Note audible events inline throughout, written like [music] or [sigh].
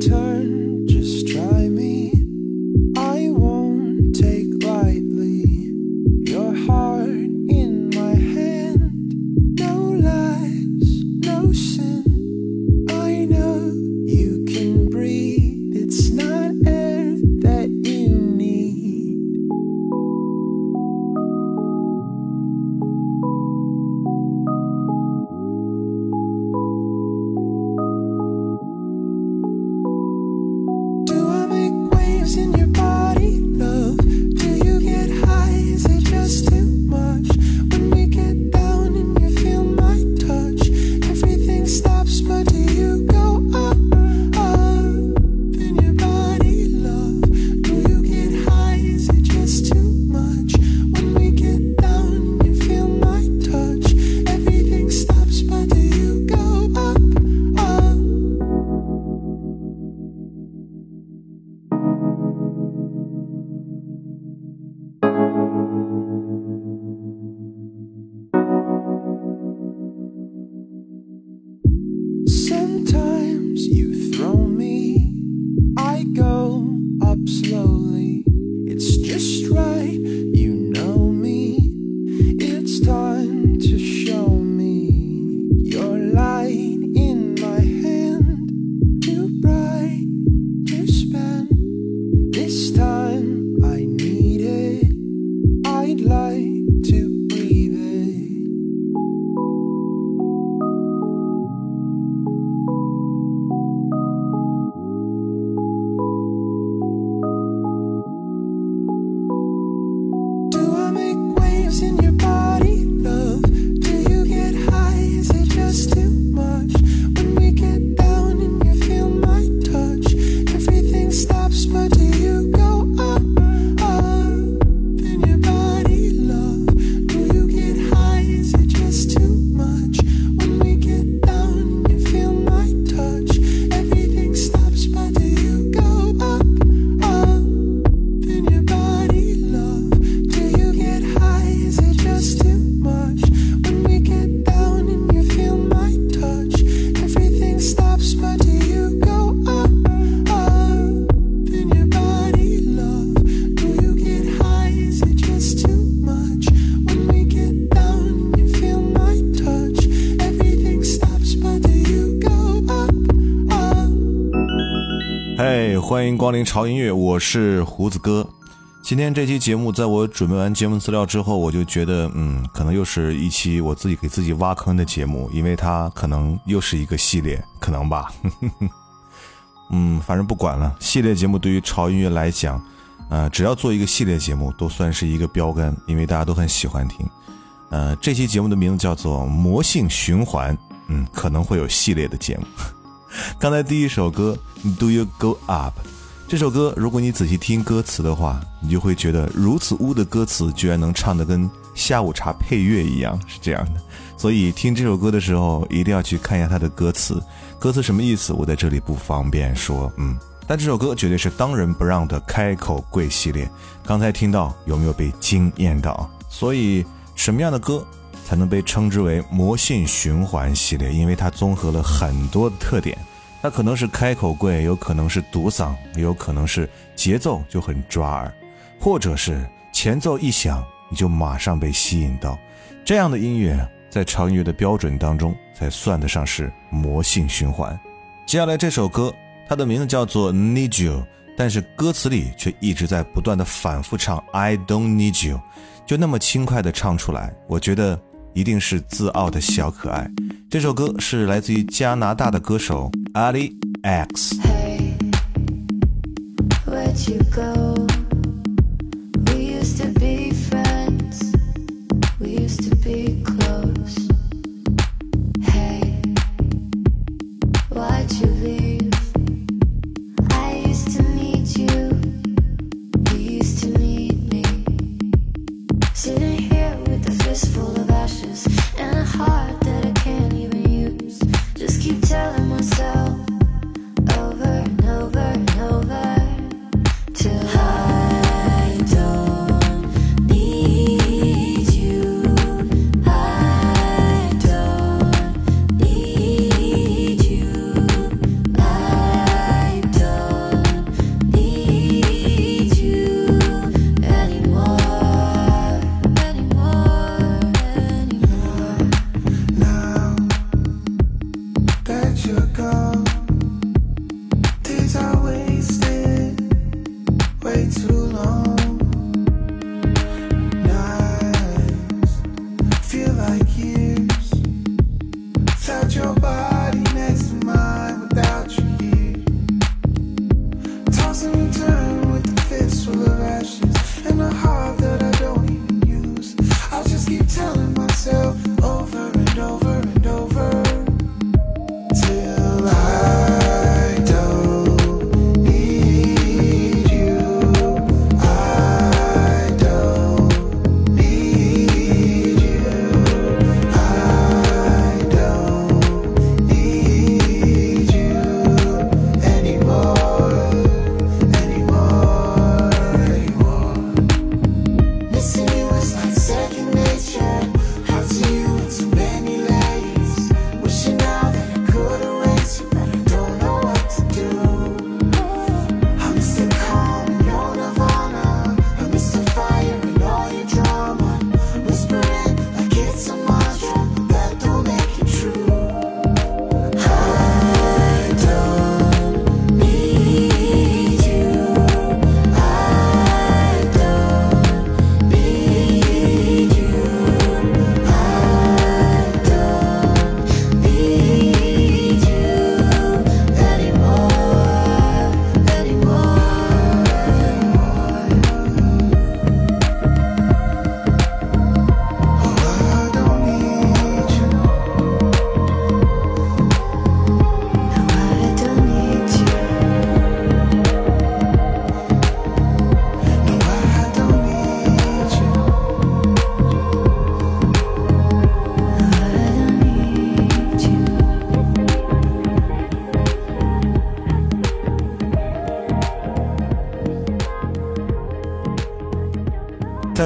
turn. 欢迎光临潮音乐，我是胡子哥。今天这期节目，在我准备完节目资料之后，我就觉得，嗯，可能又是一期我自己给自己挖坑的节目，因为它可能又是一个系列，可能吧。[laughs] 嗯，反正不管了，系列节目对于潮音乐来讲，呃，只要做一个系列节目，都算是一个标杆，因为大家都很喜欢听。呃，这期节目的名字叫做《魔性循环》，嗯，可能会有系列的节目。[laughs] 刚才第一首歌《Do You Go Up》这首歌，如果你仔细听歌词的话，你就会觉得如此污的歌词居然能唱得跟下午茶配乐一样，是这样的。所以听这首歌的时候，一定要去看一下它的歌词。歌词什么意思？我在这里不方便说。嗯，但这首歌绝对是当仁不让的开口跪系列。刚才听到有没有被惊艳到？所以什么样的歌？才能被称之为魔性循环系列，因为它综合了很多特点。它可能是开口贵，有可能是独嗓，也有可能是节奏就很抓耳，或者是前奏一响，你就马上被吸引到。这样的音乐在超音乐的标准当中才算得上是魔性循环。接下来这首歌，它的名字叫做《Need You》，但是歌词里却一直在不断的反复唱 “I don't need you”，就那么轻快的唱出来，我觉得一定是自傲的小可爱。这首歌是来自于加拿大的歌手 Ali X。keep telling myself.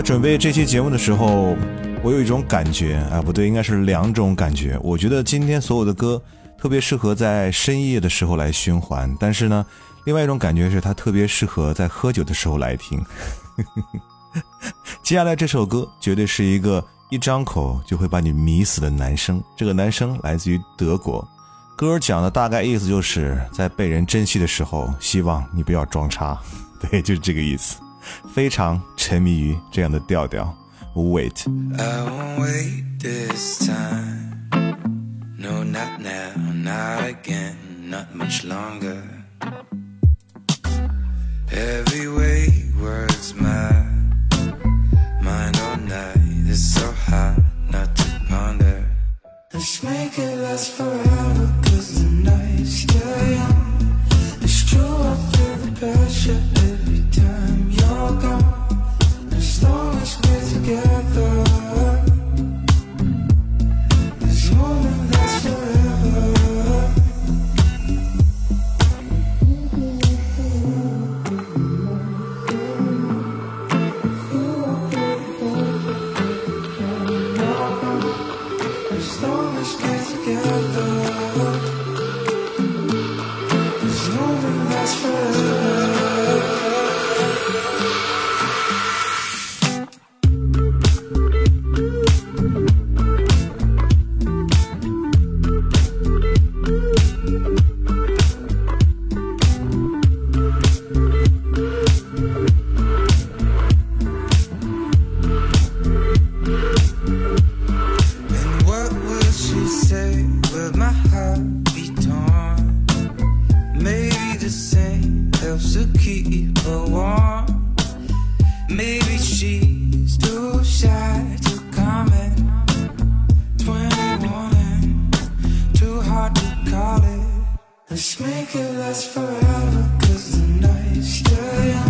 在准备这期节目的时候，我有一种感觉，啊，不对，应该是两种感觉。我觉得今天所有的歌特别适合在深夜的时候来循环，但是呢，另外一种感觉是它特别适合在喝酒的时候来听。[laughs] 接下来这首歌绝对是一个一张口就会把你迷死的男生。这个男生来自于德国，歌讲的大概意思就是在被人珍惜的时候，希望你不要装叉。[laughs] 对，就是这个意思。非常沉迷于这样的调调。Wait。I won't wait this time. No, not now, not again, not much longer. Every wayword's my mind all night. It's so hard not to ponder. Let's make it last forever, cause the night's still Call it. Let's make it last forever, cause the night's still young.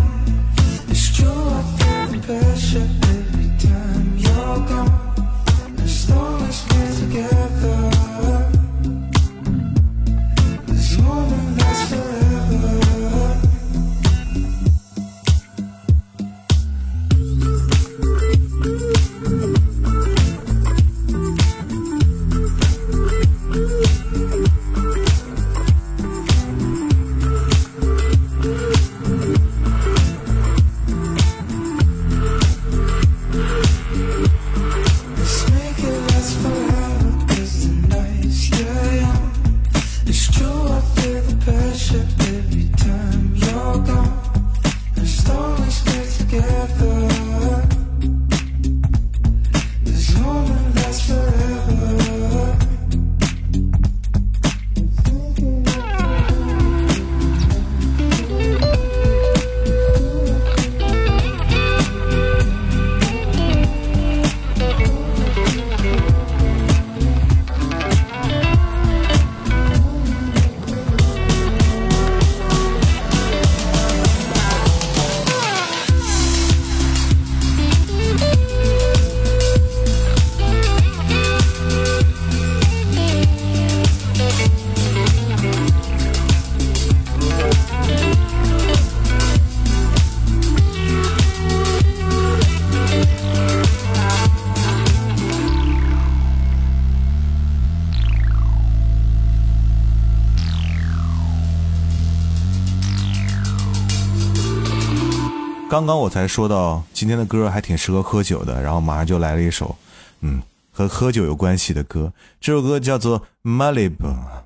刚刚我才说到今天的歌还挺适合喝酒的，然后马上就来了一首，嗯，和喝酒有关系的歌。这首歌叫做《Malibu》，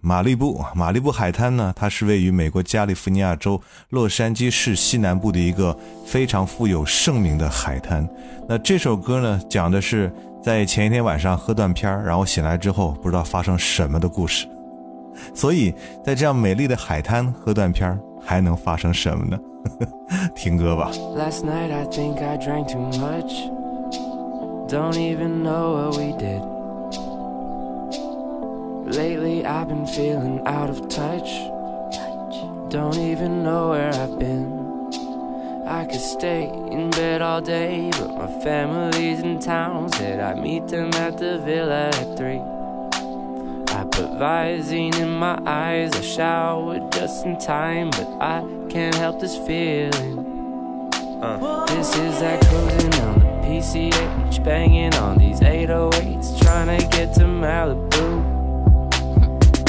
马利布，马利布海滩呢，它是位于美国加利福尼亚州洛杉矶市西南部的一个非常富有盛名的海滩。那这首歌呢，讲的是在前一天晚上喝断片儿，然后醒来之后不知道发生什么的故事。所以在这样美丽的海滩喝断片儿，还能发生什么呢？[laughs] 听歌吧。 Last night I think I drank too much. Don't even know what we did. Lately I've been feeling out of touch. Don't even know where I've been. I could stay in bed all day, but my family's in town. Said I'd meet them at the villa at three. Visine in my eyes, I showered just in time, but I can't help this feeling. Uh, this is that cruising on the PCH, banging on these 808s, trying to get to Malibu.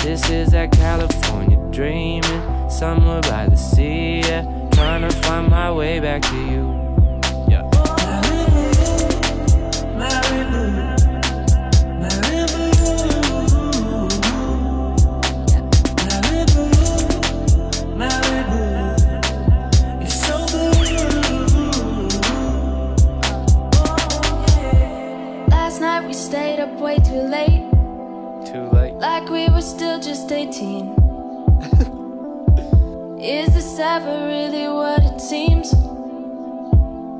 This is that California dreaming, somewhere by the sea, yeah, trying to find my way back to you. Like we were still just 18. [laughs] Is this ever really what it seems?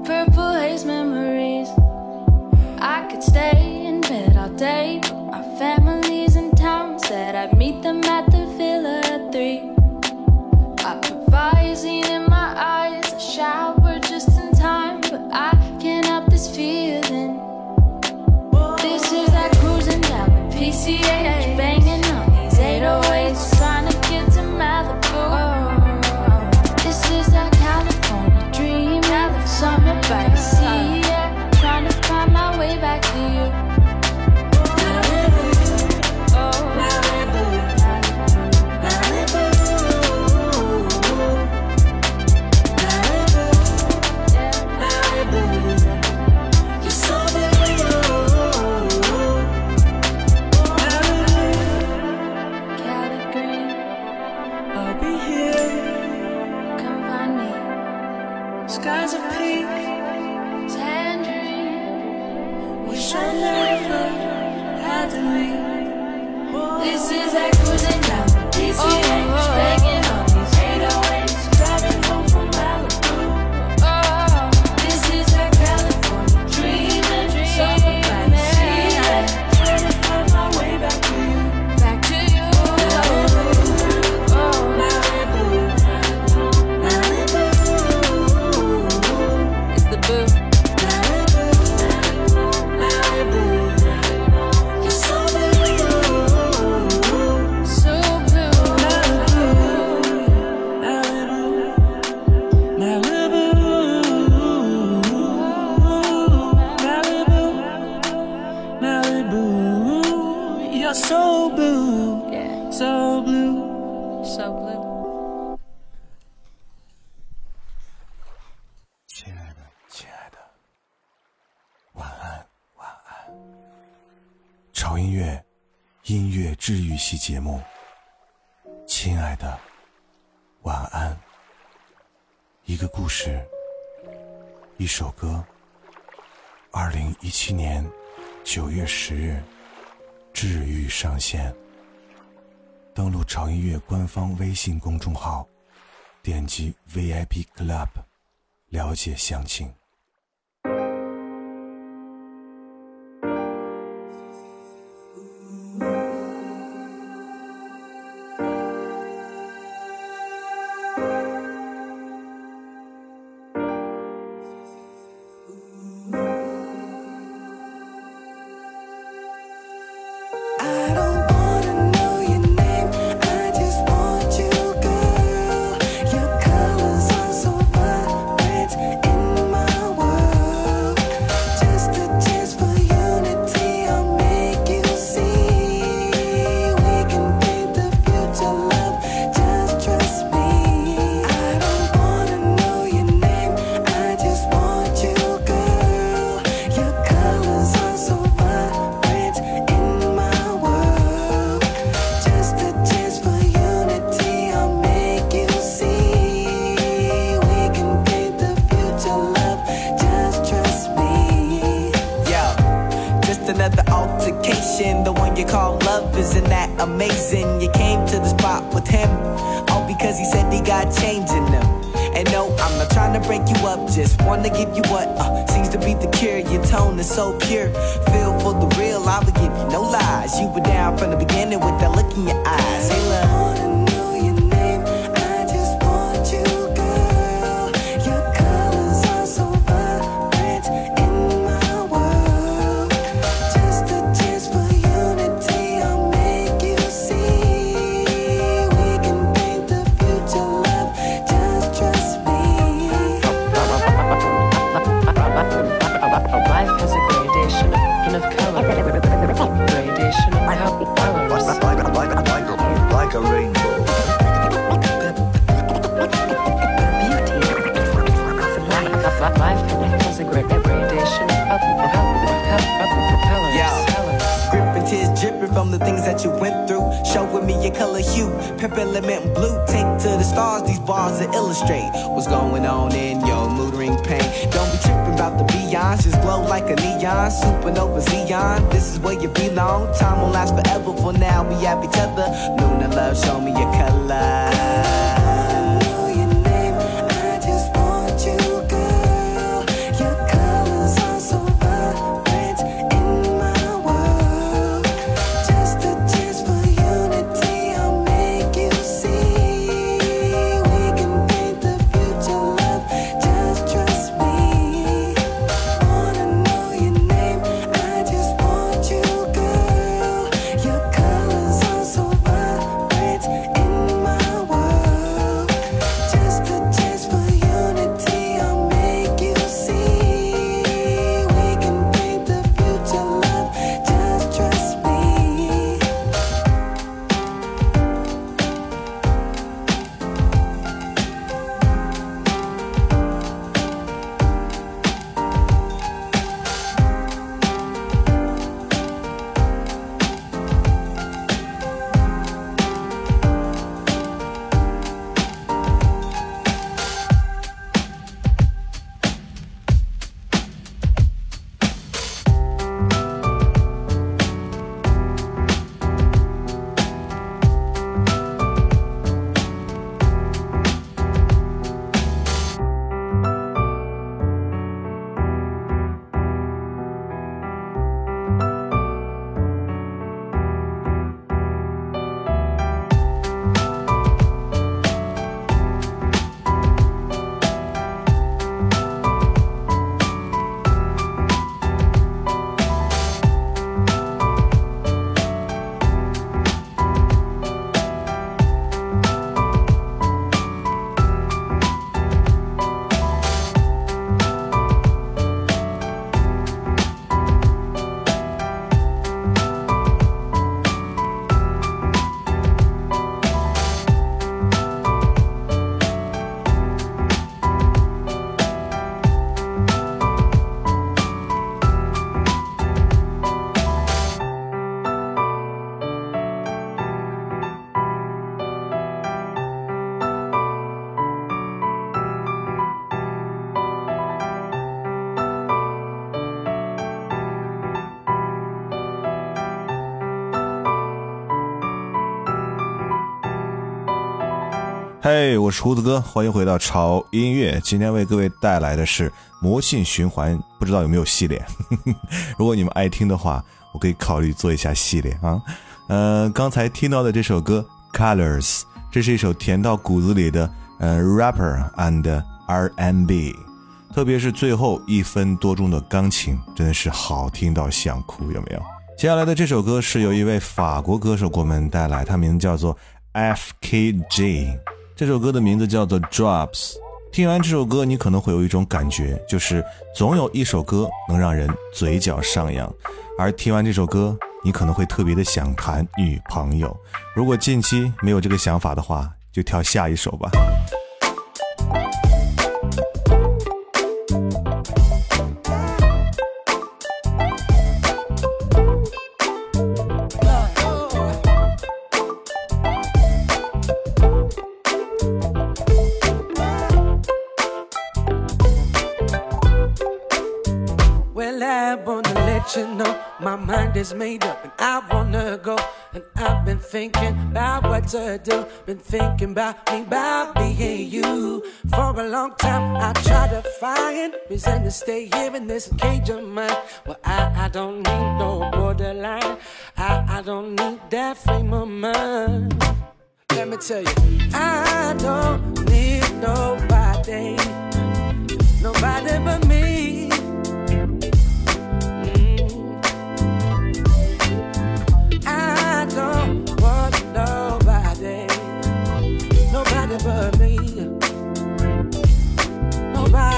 Purple haze memories. I could stay in bed all day, but our family's in town. Said I'd meet them at the villa Wish I never had to. This is down the PCH, 一个故事，一首歌。二零一七年九月十日，治愈上线。登录潮音乐官方微信公众号，点击 VIP Club。了解详情。Amazing? You came to the spot with him, all because he said he got change in him. And no, I'm not trying to break you up, just wanna give you what uh, seems to be the cure. Your tone is so pure, feel for the real. I would give you no lies. You were down from the beginning with that look in your eyes. Hey, love. From the things that you went through. Show with me your color hue, element blue. Take to the stars, these bars that illustrate what's going on in your mood ring pain. Don't be tripping about the beyond, just glow like a neon. Supernova Xeon, this is where you belong. Time won't last forever, for now we have each other. Luna love, show me your color. 我是胡子哥，欢迎回到潮音乐。今天为各位带来的是魔性循环，不知道有没有系列？[laughs] 如果你们爱听的话，我可以考虑做一下系列啊。呃，刚才听到的这首歌《Colors》，这是一首甜到骨子里的呃 rapper and R&B，特别是最后一分多钟的钢琴，真的是好听到想哭，有没有？接下来的这首歌是由一位法国歌手给我们带来，他名字叫做 F.K.J。这首歌的名字叫做 Drops。听完这首歌，你可能会有一种感觉，就是总有一首歌能让人嘴角上扬。而听完这首歌，你可能会特别的想谈女朋友。如果近期没有这个想法的话，就跳下一首吧。Is made up and I wanna go. And I've been thinking about what to do. Been thinking about me, about being you. For a long time, I tried to find reason to stay here in this cage of mine. Well, I, I don't need no borderline. I, I don't need that frame of mind. Let me tell you, I don't need nobody. Nobody but me.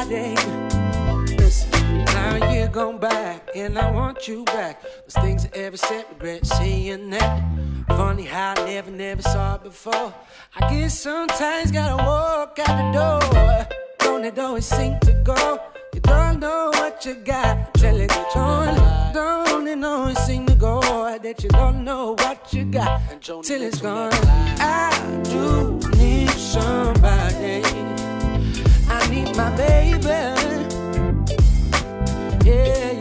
Nobody. Listen, now you're gone back, and I want you back. Those things I ever said, regret seeing that. Funny how I never, never saw it before. I guess sometimes gotta walk out the door. Don't it always seem to go? You don't know what you got till it's gone. Don't it always seem to go that you don't know what you got till it's gone? I do need somebody. My baby. Yeah,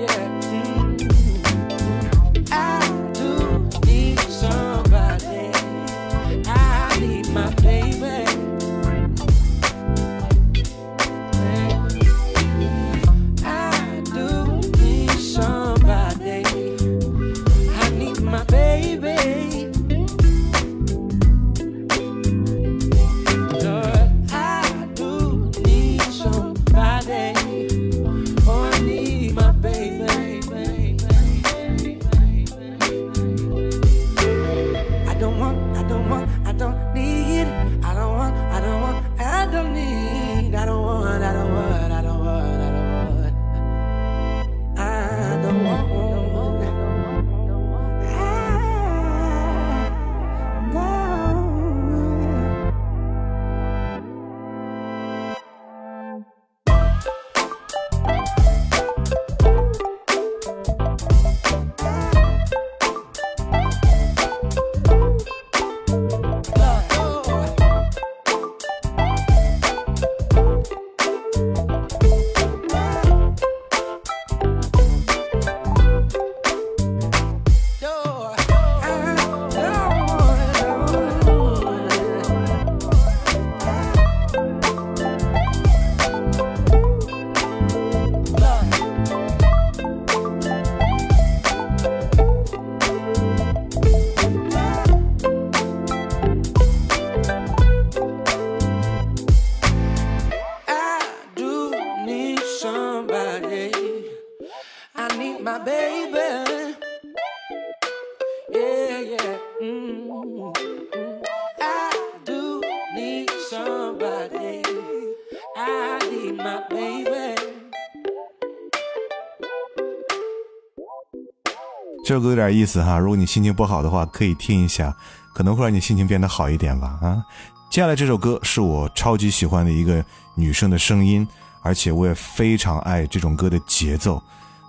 这首歌有点意思哈，如果你心情不好的话，可以听一下，可能会让你心情变得好一点吧啊。接下来这首歌是我超级喜欢的一个女生的声音，而且我也非常爱这种歌的节奏。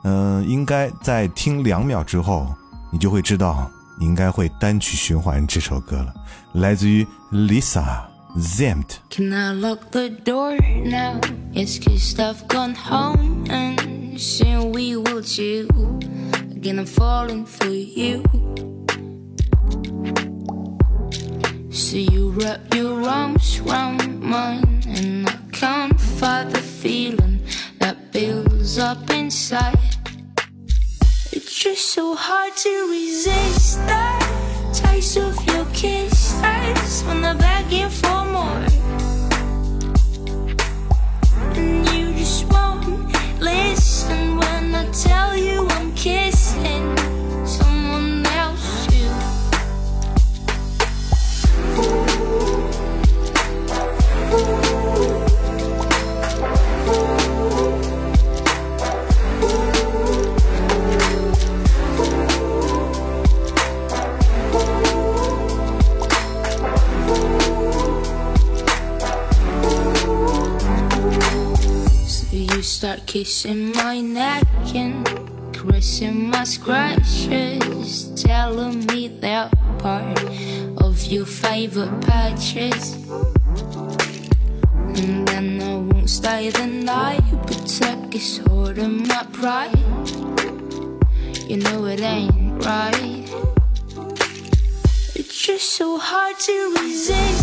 嗯、应该在听两秒之后，你就会知道，你应该会单曲循环这首歌了，来自于 Lisa Zempt。 Can I lock the door now? Yes, cause I've gone home and soon we will chill. Again, I'm falling for you. So you wrap your arms round mine, and I can't fight the feeling that builds up inside. Just so hard to resist that taste of your kisses when they're begging for more. And you just won't listen when I tell you kissing my neck and caressing my scratches, telling me they're part of your favorite patches. And then I won't stay the night, protect this heart and my pride. You know it ain't right. It's just so hard to resist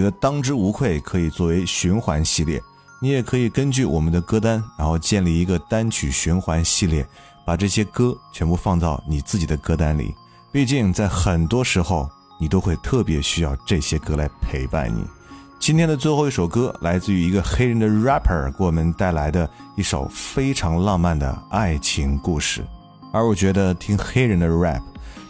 觉得当之无愧可以作为循环系列，你也可以根据我们的歌单，然后建立一个单曲循环系列，把这些歌全部放到你自己的歌单里。毕竟在很多时候，你都会特别需要这些歌来陪伴你。今天的最后一首歌来自于一个黑人的 rapper 给我们带来的一首非常浪漫的爱情故事，而我觉得听黑人的 rap。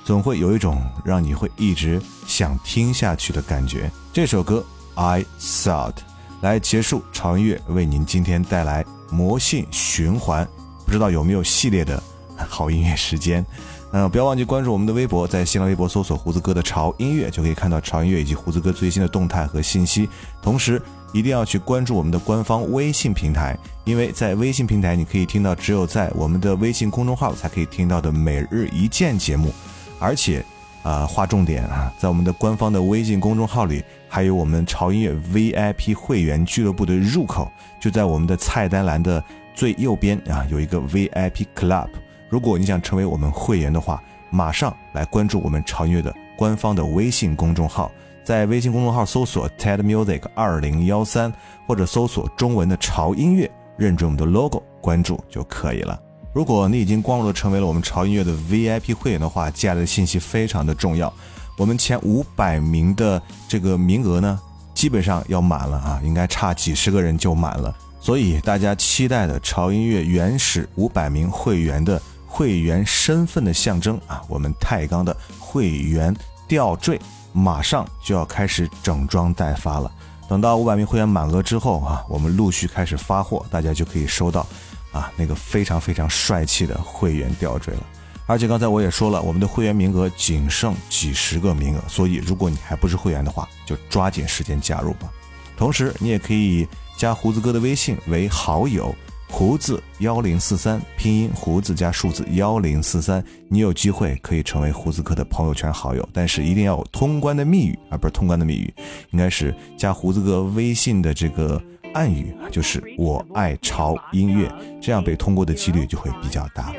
总会有一种让你会一直想听下去的感觉。这首歌《I Thought》来结束潮音乐为您今天带来魔性循环，不知道有没有系列的好音乐时间？嗯，不要忘记关注我们的微博，在新浪微博搜索“胡子哥的潮音乐”，就可以看到潮音乐以及胡子哥最新的动态和信息。同时，一定要去关注我们的官方微信平台，因为在微信平台你可以听到只有在我们的微信公众号才可以听到的每日一见节目。而且，啊、划重点啊，在我们的官方的微信公众号里，还有我们潮音乐 VIP 会员俱乐部的入口，就在我们的菜单栏的最右边啊，有一个 VIP Club。如果你想成为我们会员的话，马上来关注我们潮音乐的官方的微信公众号，在微信公众号搜索 TED Music 二零幺三，或者搜索中文的潮音乐，认准我们的 logo，关注就可以了。如果你已经光荣的成为了我们潮音乐的 VIP 会员的话，接下来的信息非常的重要。我们前五百名的这个名额呢，基本上要满了啊，应该差几十个人就满了。所以大家期待的潮音乐原始五百名会员的会员身份的象征啊，我们泰钢的会员吊坠马上就要开始整装待发了。等到五百名会员满额之后啊，我们陆续开始发货，大家就可以收到啊那个非常非常帅气的会员吊坠了。而且刚才我也说了，我们的会员名额仅剩几十个名额，所以如果你还不是会员的话，就抓紧时间加入吧。同时，你也可以加胡子哥的微信为好友，胡子幺零四三，拼音胡子加数字幺零四三，你有机会可以成为胡子哥的朋友圈好友，但是一定要有通关的密语，而不是通关的密语，应该是加胡子哥微信的这个暗语，就是我爱潮音乐，这样被通过的几率就会比较大。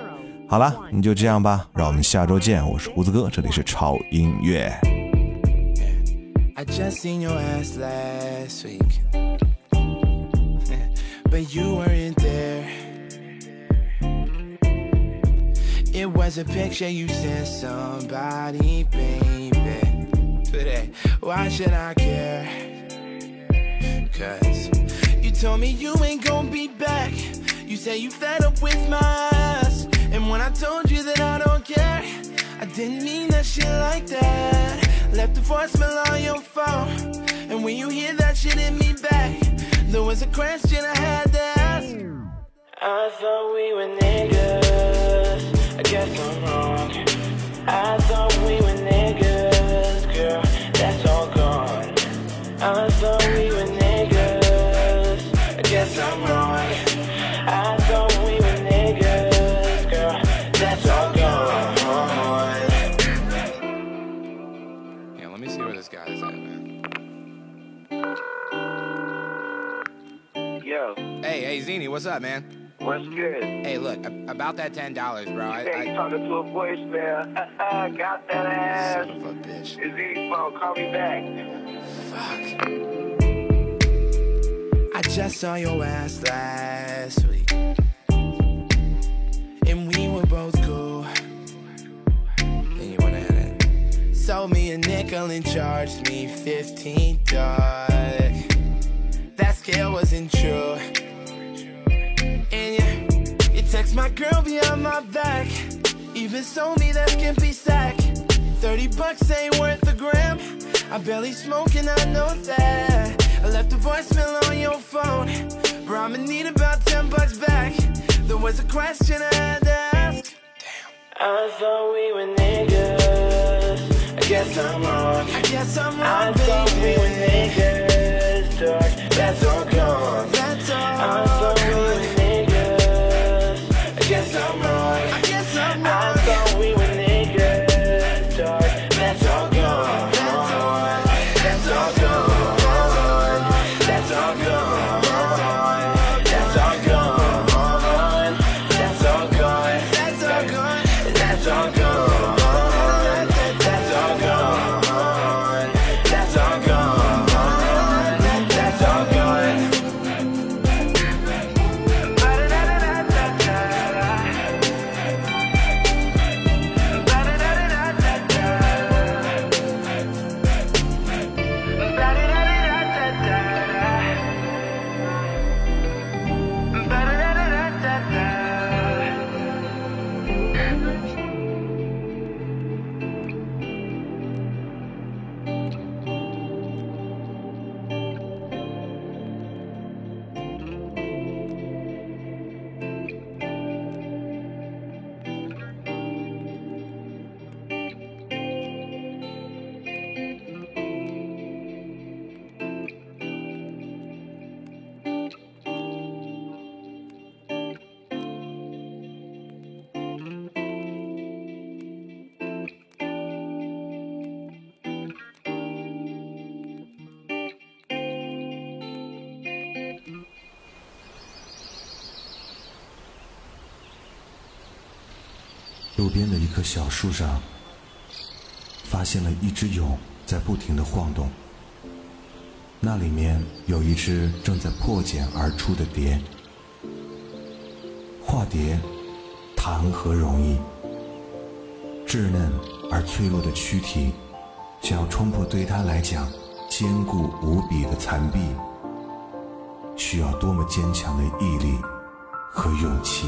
好了，你就这样吧，让我们下周见。我是胡子哥，这里是潮音乐。I just seen your ass last week. But you weren't there. It was a picture you sent somebody, baby. Today, why should I care? Cause you told me you ain't gonna be back. You say you fed up with my ass. And when I told you that I don't care, I didn't mean that shit like that. Left a voicemail on your phone. And when you hear that shit hit me back, there was a question I had to ask. I thought we were niggas. I guess I'm wrong. What's good? Hey, look, about that ten dollars, bro. I, Hey, I talking to a voicemail. [laughs] Got that ass. son of a bitch. Is he phone? Call me back. Fuck. I just saw your ass last week. And we were both cool. And you went ahead and sold me a nickel and charged me 15 dog. That scale wasn't true. And you, you text my girl behind my back. Even sold me that skimpy sack. 30 bucks ain't worth a gram. I barely smoke and I know that. I left a voicemail on your phone. Bro, I'ma need about 10 bucks back. There was a question I had to ask. Damn. I thought we were niggas. I guess I'm wrong. I guess I'm wrong. I thought we were niggas, dog. That's all gone. That's all. 路边的一棵小树上，发现了一只蛹在不停的晃动。那里面有一只正在破茧而出的蝶。化蝶，谈何容易？稚嫩而脆弱的躯体，想要冲破对它来讲坚固无比的残壁，需要多么坚强的毅力和勇气！